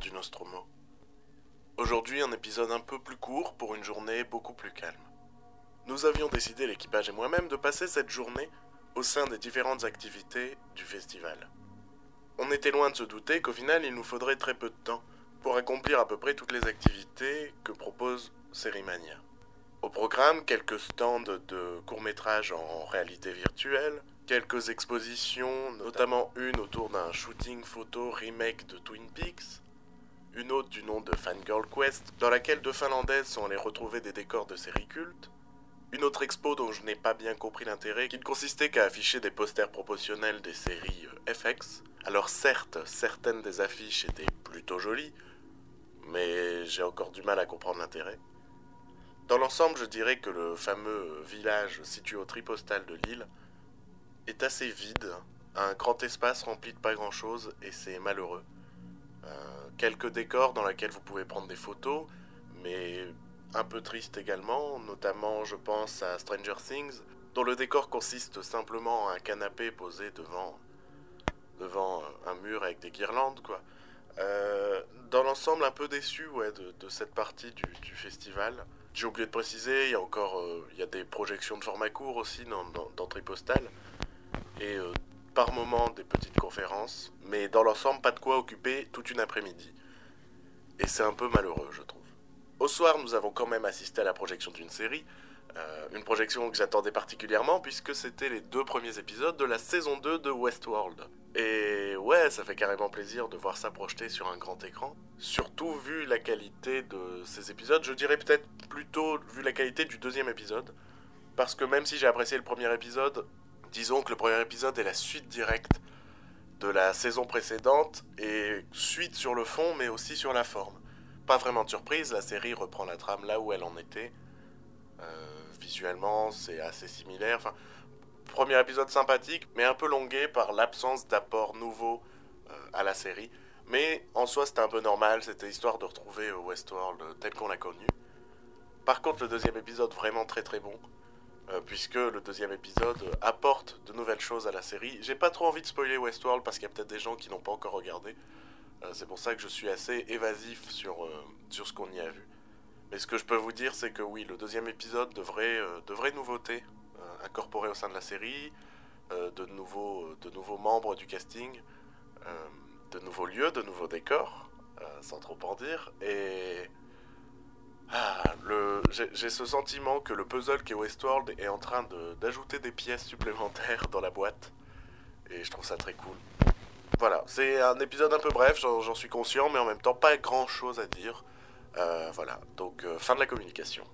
du Nostromo. Aujourd'hui, un épisode un peu plus court pour une journée beaucoup plus calme. Nous avions décidé, l'équipage et moi-même, de passer cette journée au sein des différentes activités du festival. On était loin de se douter qu'au final, il nous faudrait très peu de temps pour accomplir à peu près toutes les activités que propose Sérimania. Au programme, quelques stands de courts-métrages en réalité virtuelle, quelques expositions, notamment une autour d'un shooting photo remake de Twin Peaks, une autre du nom de Fangirl Quest, dans laquelle deux Finlandaises sont allées retrouver des décors de séries cultes, une autre expo dont je n'ai pas bien compris l'intérêt, qui ne consistait qu'à afficher des posters proportionnels des séries euh, FX. Alors certes, certaines des affiches étaient plutôt jolies, mais j'ai encore du mal à comprendre l'intérêt. Dans l'ensemble, je dirais que le fameux village situé au tripostal de l'île est assez vide, un grand espace rempli de pas grand-chose et c'est malheureux. Euh, quelques décors dans lesquels vous pouvez prendre des photos, mais un peu triste également, notamment je pense à Stranger Things, dont le décor consiste simplement en un canapé posé devant, devant un mur avec des guirlandes, quoi. Euh, dans l'ensemble, un peu déçu ouais, de, cette partie du, festival. J'ai oublié de préciser, il y a encore euh, il y a des projections de format court aussi dans, dans, Tripostal. Et euh, par moment des petites conférences. Mais dans l'ensemble, pas de quoi occuper toute une après-midi. Et c'est un peu malheureux, je trouve. Au soir, nous avons quand même assisté à la projection d'une série. Euh, une projection que j'attendais particulièrement puisque c'était les deux premiers épisodes de la saison 2 de Westworld. Et ouais, ça fait carrément plaisir de voir ça projeté sur un grand écran. Surtout vu la qualité de ces épisodes, je dirais peut-être plutôt vu la qualité du deuxième épisode. Parce que même si j'ai apprécié le premier épisode, disons que le premier épisode est la suite directe de la saison précédente et suite sur le fond mais aussi sur la forme. Pas vraiment de surprise, la série reprend la trame là où elle en était. Euh, visuellement, c'est assez similaire. Premier épisode sympathique, mais un peu longué par l'absence d'apport nouveau euh, à la série. Mais en soi, c'était un peu normal, c'était histoire de retrouver euh, Westworld tel qu'on l'a connu. Par contre, le deuxième épisode, vraiment très très bon, euh, puisque le deuxième épisode apporte de nouvelles choses à la série. J'ai pas trop envie de spoiler Westworld parce qu'il y a peut-être des gens qui n'ont pas encore regardé. c'est pour ça que je suis assez évasif sur, sur ce qu'on y a vu. Mais ce que je peux vous dire, c'est que oui, le deuxième épisode devrait, euh, de vraies nouveautés euh, incorporées au sein de la série, euh, de, nouveaux, de nouveaux membres du casting, de nouveaux lieux, de nouveaux décors, sans trop en dire. Et j'ai ce sentiment que le puzzle qui est Westworld est en train d'ajouter des pièces supplémentaires dans la boîte. Et je trouve ça très cool. Voilà, c'est un épisode un peu bref, j'en suis conscient, mais en même temps pas grand chose à dire. Euh, voilà, donc euh, fin de la communication.